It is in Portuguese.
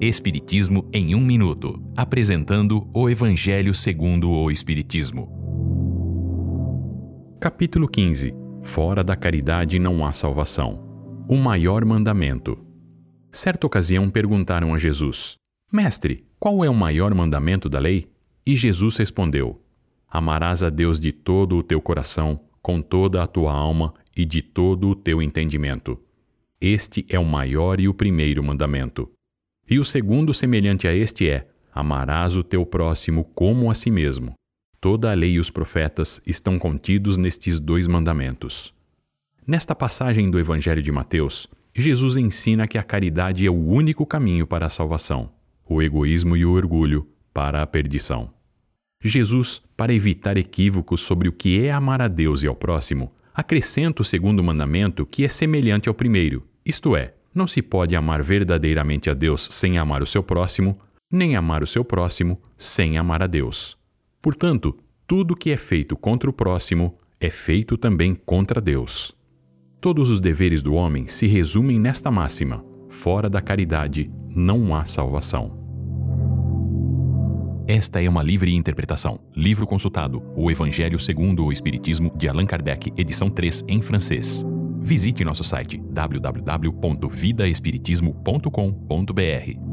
Espiritismo em um minuto, apresentando o Evangelho segundo o Espiritismo. Capítulo 15. Fora da caridade não há salvação. O maior mandamento. Certa ocasião perguntaram a Jesus: Mestre, qual é o maior mandamento da lei? E Jesus respondeu: Amarás a Deus de todo o teu coração, com toda a tua alma e de todo o teu entendimento. Este é o maior e o primeiro mandamento. E o segundo, semelhante a este, é: Amarás o teu próximo como a si mesmo. Toda a lei e os profetas estão contidos nestes dois mandamentos. Nesta passagem do Evangelho de Mateus, Jesus ensina que a caridade é o único caminho para a salvação, o egoísmo e o orgulho para a perdição. Jesus, para evitar equívocos sobre o que é amar a Deus e ao próximo, acrescenta o segundo mandamento que é semelhante ao primeiro, isto é, não se pode amar verdadeiramente a Deus sem amar o seu próximo, nem amar o seu próximo sem amar a Deus. Portanto, tudo que é feito contra o próximo é feito também contra Deus. Todos os deveres do homem se resumem nesta máxima: fora da caridade não há salvação. Esta é uma livre interpretação. Livro consultado: O Evangelho segundo o Espiritismo, de Allan Kardec, edição 3, em francês. Visite nosso site www.vidaespiritismo.com.br.